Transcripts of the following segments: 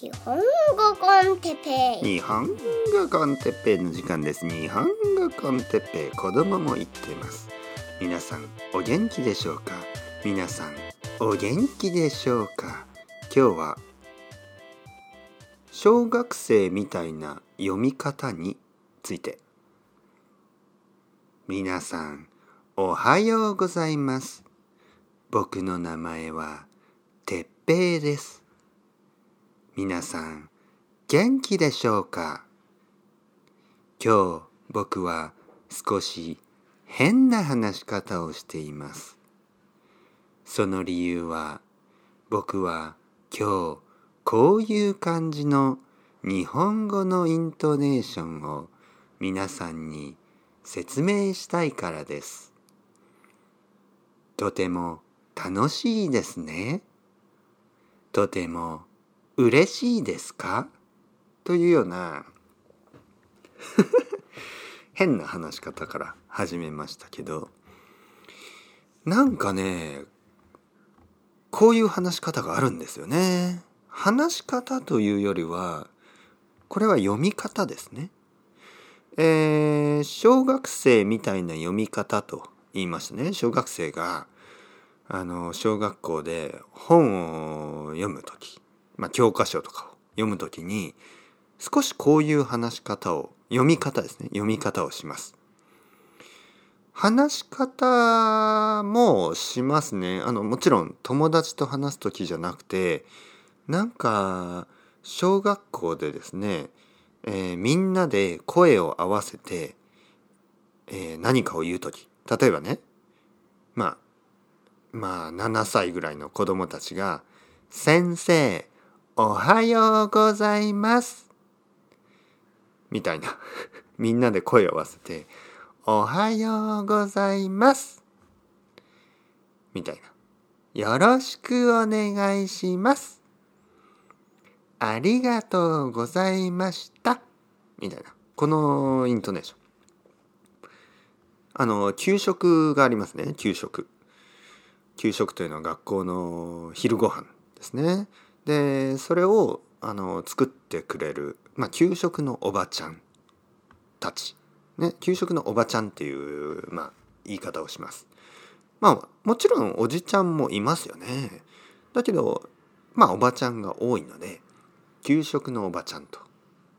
日本語コンテペイ。日本語コンテペイの時間です。日本語コンテペイ。子供も言ってます。皆さんお元気でしょうか？皆さんお元気でしょうか？今日は小学生みたいな読み方について。皆さんおはようございます。僕の名前はてっぺいです。皆さん元気でしょうか？今日僕は少し変な話し方をしています。その理由は僕は今日こういう感じの日本語のイントネーションを皆さんに説明したいからです。とても楽しいですね。とても嬉しいですか？というような 変な話し方から始めましたけどなんかねこういう話し方があるんですよね。話し方というよりはこれは読み方ですね。えー、小学生みたいな読み方と言いましたね。小学生があの小学校で本を読む時まあ、教科書とかを読むときに少しこういう話し方を読み方ですね。読み方をします。話し方もしますね。あのもちろん友達と話す時じゃなくてなんか小学校でですね、えー、みんなで声を合わせて、えー、何かを言う時。例えばねまあまあ7歳ぐらいの子供たちが「先生おはようございます。みたいな。みんなで声を合わせて、おはようございます。みたいな。よろしくお願いします。ありがとうございました。みたいな。このイントネーション。あの、給食がありますね。給食。給食というのは学校の昼ご飯ですね。でそれをあの作ってくれる、まあ、給食のおばちゃんたち、ね、給食のおばちゃんっていう、まあ、言い方をします。まあもちろんおじちゃんもいますよね。だけどまあおばちゃんが多いので給食のおばちゃんと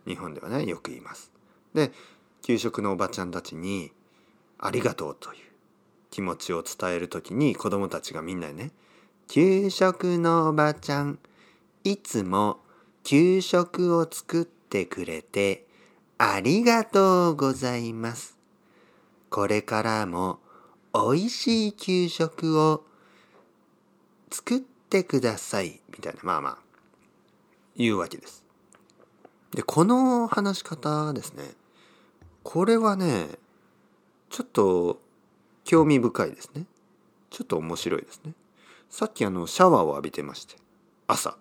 日本ではねよく言います。で給食のおばちゃんたちに「ありがとう」という気持ちを伝える時に子供たちがみんなね「給食のおばちゃんいつも給食を作ってくれてありがとうございます。これからもおいしい給食を作ってください。みたいな、まあまあ、言うわけです。で、この話し方ですね。これはね、ちょっと興味深いですね。ちょっと面白いですね。さっきあのシャワーを浴びてまして、朝。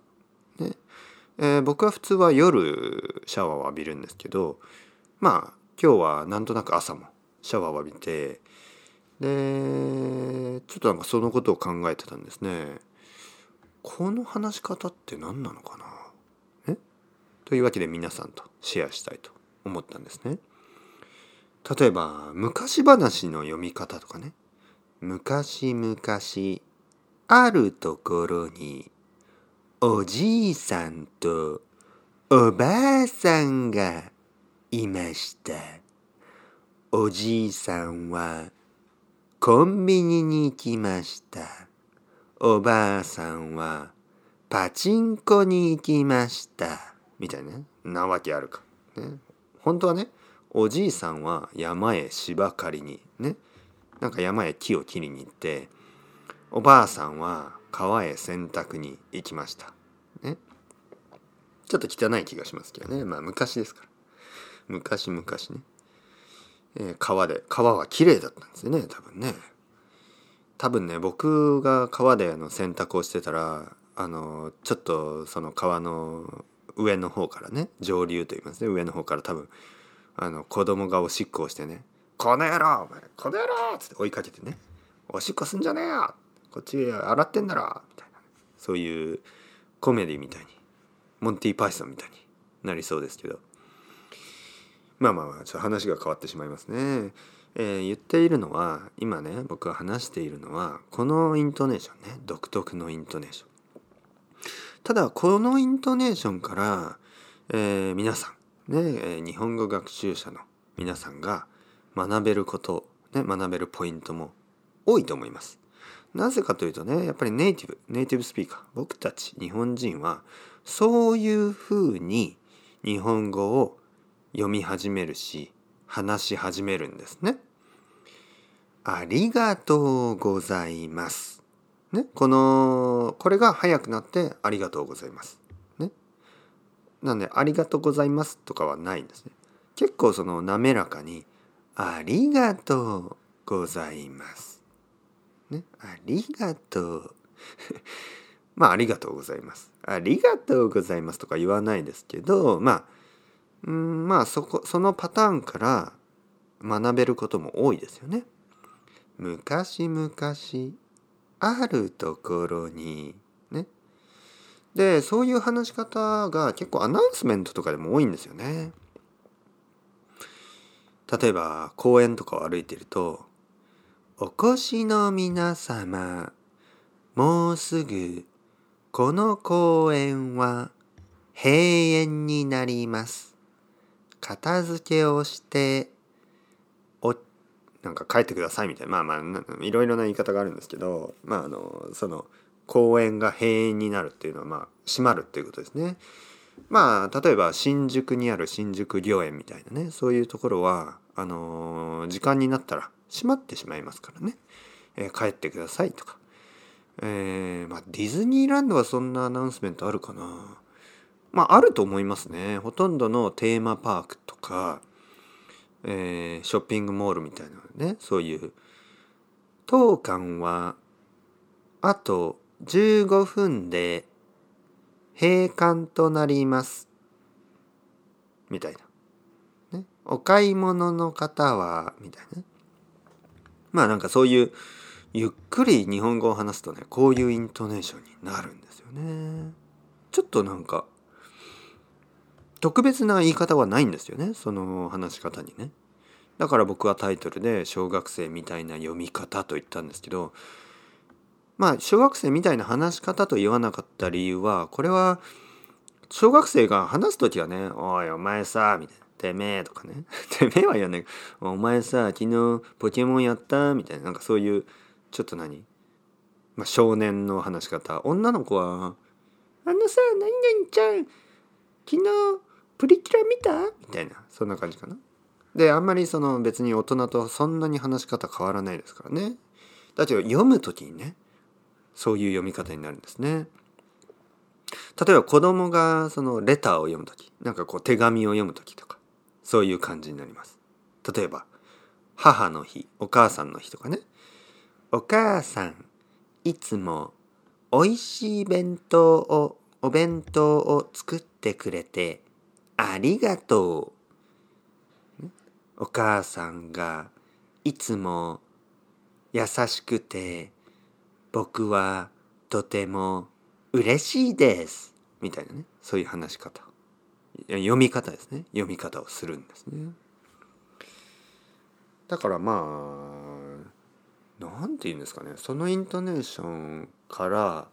えー、僕は普通は夜シャワーを浴びるんですけどまあ今日はなんとなく朝もシャワーを浴びてでちょっとなんかそのことを考えてたんですね。この話し方って何なのかな？え？というわけで皆さんとシェアしたいと思ったんですね。例えば昔話の読み方とかね昔々あるところにおじいさんとおばあさんがいました。おじいさんはコンビニに行きました。おばあさんはパチンコに行きました。みたいな、なわけあるか。ね、本当はね、おじいさんは山へ芝刈りにね、なんか山へ木を切りに行って、おばあさんは川へ洗濯に行きました。ね。ちょっと汚い気がしますけどね。まあ昔ですから。昔々ね。えー、川で、川は綺麗だったんですよね、多分ね。多分ね、僕が川であの洗濯をしてたら、あの、ちょっとその川の上の方からね、上流と言いますね、上の方から多分、あの、子供がおしっこをしてね、この野郎お前この野郎っつって追いかけてね、おしっこすんじゃねえよこっち洗ってんだろみたいな、そういうコメディみたいにモンティ・パイソンみたいになりそうですけどまあまあまあちょっと話が変わってしまいますね。えー、言っているのは今ね僕が話しているのはこのイントネーションね独特のイントネーション。ただこのイントネーションから、えー、皆さんねえ日本語学習者の皆さんが学べること、ね、学べるポイントも多いと思います。なぜかというとねやっぱりネイティブネイティブスピーカー僕たち日本人はそういうふうに日本語を読み始めるし話し始めるんですね。ありがとうございます。ね、このこれが早くなってありがとうございます。ね。なんでありがとうございますとかはないんですね。結構その滑らかにありがとうございます。ね、ありがとう。まあありがとうございます。ありがとうございますとか言わないですけど、まあうんまあそこそのパターンから学べることも多いですよね。昔々あるところにね。でそういう話し方が結構アナウンスメントとかでも多いんですよね。例えば公園とかを歩いてると「お越しの皆様もうすぐこの公園は閉園になります」片付けをしておなんか帰ってくださいみたいなまあまあいろいろな言い方があるんですけどまああのその公園が閉園になるっていうのはまあ閉まるっていうことですね。まあ例えば新宿にある新宿御苑みたいなねそういうところはあの、時間になったら閉まってしまいますからね、えー、帰ってくださいとか、えー、まあディズニーランドはそんなアナウンスメントあるかな。まああると思いますね。ほとんどのテーマパークとか、えー、ショッピングモールみたいなね。そういう。当館はあと15分で閉館となります。みたいな、ね、お買い物の方はみたいな。まあなんかそういうゆっくり日本語を話すとねこういうイントネーションになるんですよねちょっとなんか特別な言い方はないんですよねその話し方にね。だから僕はタイトルで小学生みたいな読み方と言ったんですけどまあ小学生みたいな話し方と言わなかった理由はこれは小学生が話す時はね「おいお前さ」みたいな「てめえ」とかね「てめえ」は言わない「お前さ昨日ポケモンやった?」みたいななんかそういうちょっと何、まあ、少年の話し方女の子は「あのさ何々ちゃん昨日プリキュラ見た？みたいなそんな感じかな。であんまりその別に大人とそんなに話し方変わらないですからね。だけど読む時にねそういう読み方になるんですね。例えば子供がそのレターを読む時なんかこう手紙を読む時とかそういう感じになります。例えば母の日お母さんの日とかね。お母さんいつもおいしい弁当をお弁当を作ってくれてありがとう。お母さんがいつも優しくて僕はとても嬉しいです。みたいなね。そういう話し方。読み方ですね。読み方をするんですね。だからまあ、なんて言うんですかね。そのイントネーションから、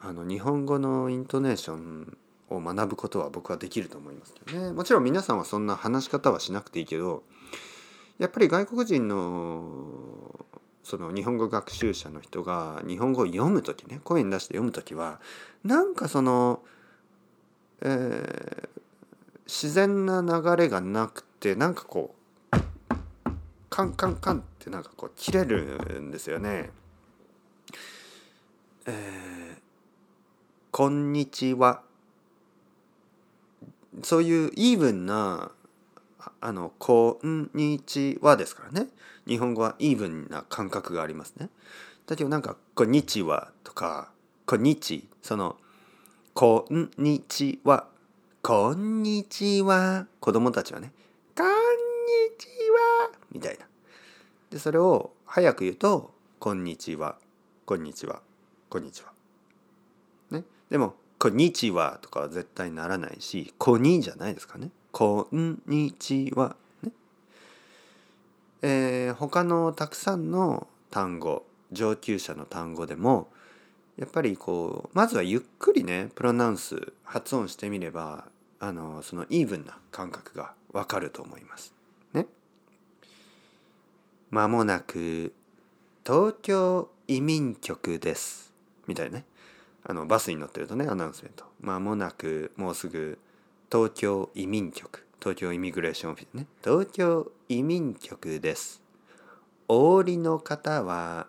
あの日本語のイントネーションを学ぶことは僕はできると思いますけどねもちろん皆さんはそんな話し方はしなくていいけどやっぱり外国人のその日本語学習者の人が日本語を読む時ね声に出して読む時はなんかその、えー、自然な流れがなくてなんかこうカンカンカンってなんかこう切れるんですよね。えー、こんにちはそういうイーブンなあの「こんにちは」ですからね日本語はイーブンな感覚がありますね。だけどなんか「こんにちは」とか「こんにち」その「こんにちは」「こんにちは」子供たちはね「こんにちは」みたいな。でそれを早く言うと「こんにちは」「こんにちは」「こんにちは」ね。でも「こんにちはとかは絶対ならないし、こにじゃないですかね。こんにちは。ね。えー、他のたくさんの単語、上級者の単語でも、やっぱりこう、まずはゆっくりね、プロナウンス、発音してみれば、あの、そのイーブンな感覚がわかると思います。ね。まもなく、東京移民局です。みたいなね。あのバスに乗ってるとねアナウンスメントまもなくもうすぐ東京移民局東京イミグレーションオフィスね。東京移民局です。お降りの方は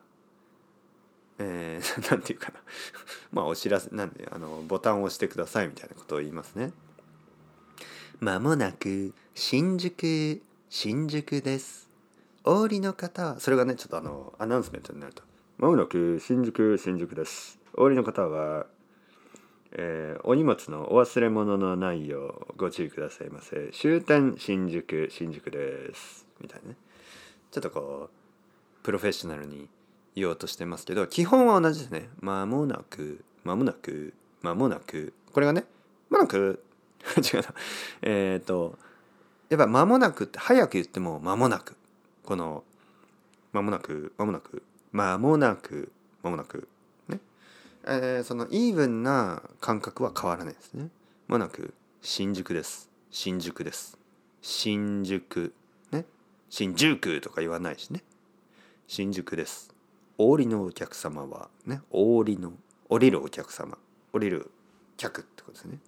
えー、なんていうかな。まあお知らせなんであのボタンを押してくださいみたいなことを言いますね。まもなく新宿新宿です。お降りの方はそれがねちょっとあのアナウンスメントになると。まもなく新宿新宿です。お降りの方は、えー、お荷物のお忘れ物のないようご注意くださいませ。終点新宿新宿です。みたいな。ねちょっとこうプロフェッショナルに言おうとしてますけど基本は同じですね。間もなく間もなく間もなく。これがね間もなく。違うな。えっ、ー、とやっぱ間もなくって早く言っても間もなく。この間もなく間もなく。間もなく間もなく。えー、そのイーブンな感覚は変わらないですね。まもなく新宿です。新宿です。新宿。ね？新宿とか言わないしね。新宿です。お降りのお客様は、ね？お降りの、降りるお客様。降りる客ってことですね。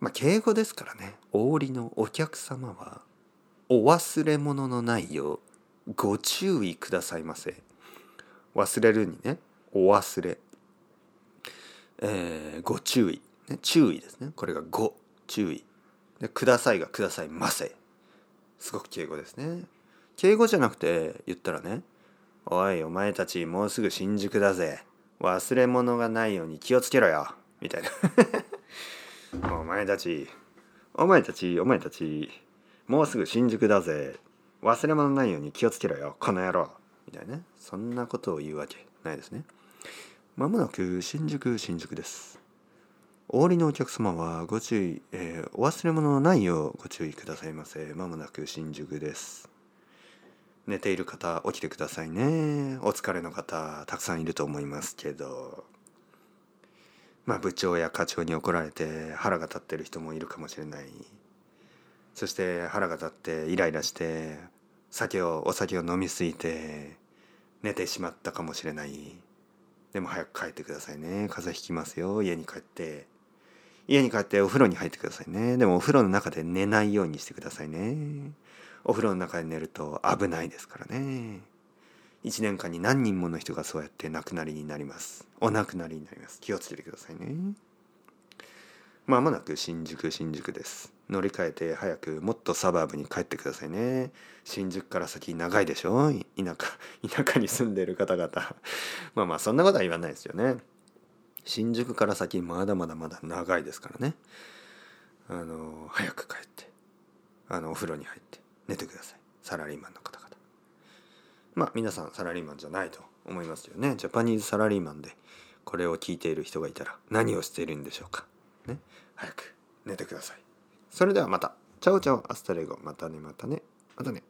まあ、敬語ですからね。お降りのお客様は、お忘れ物のないよう、ご注意くださいませ。忘れるにね。お忘れ、えー、ご注意、ね、注意ですね。これがご注意。でくださいがくださいませ。すごく敬語ですね。敬語じゃなくて言ったらねおいお前たちもうすぐ新宿だぜ。忘れ物がないように気をつけろよ。みたいな。お前たちお前たちお前たちもうすぐ新宿だぜ。忘れ物ないように気をつけろよこの野郎。みたいなそんなことを言うわけないですね。まもなく新宿新宿です。お降りのお客様はご注意、えー、お忘れ物のないようご注意くださいませ。まもなく新宿です。寝ている方起きてくださいね。お疲れの方たくさんいると思いますけど。まあ部長や課長に怒られて腹が立ってる人もいるかもしれない。そして腹が立ってイライラして酒をお酒を飲みすぎて寝てしまったかもしれない。でも早く帰ってくださいね。風邪ひきますよ。家に帰って。家に帰ってお風呂に入ってくださいね。でもお風呂の中で寝ないようにしてくださいね。お風呂の中で寝ると危ないですからね。1年間に何人もの人がそうやって亡くなりになります。お亡くなりになります。気をつけてくださいね。まもなく新宿新宿です。乗り換えて早くもっとサバーブに帰ってくださいね。新宿から先長いでしょ？田舎 田舎に住んでる方々。まあまあそんなことは言わないですよね。新宿から先まだまだまだ長いですからね。あの早く帰ってあのお風呂に入って寝てください。サラリーマンの方々。まあ皆さんサラリーマンじゃないと思いますよね。ジャパニーズサラリーマンでこれを聞いている人がいたら何をしているんでしょうか。ね。早く寝てください。それではまた。 ciao ciao hasta luego。またねまたね。またね。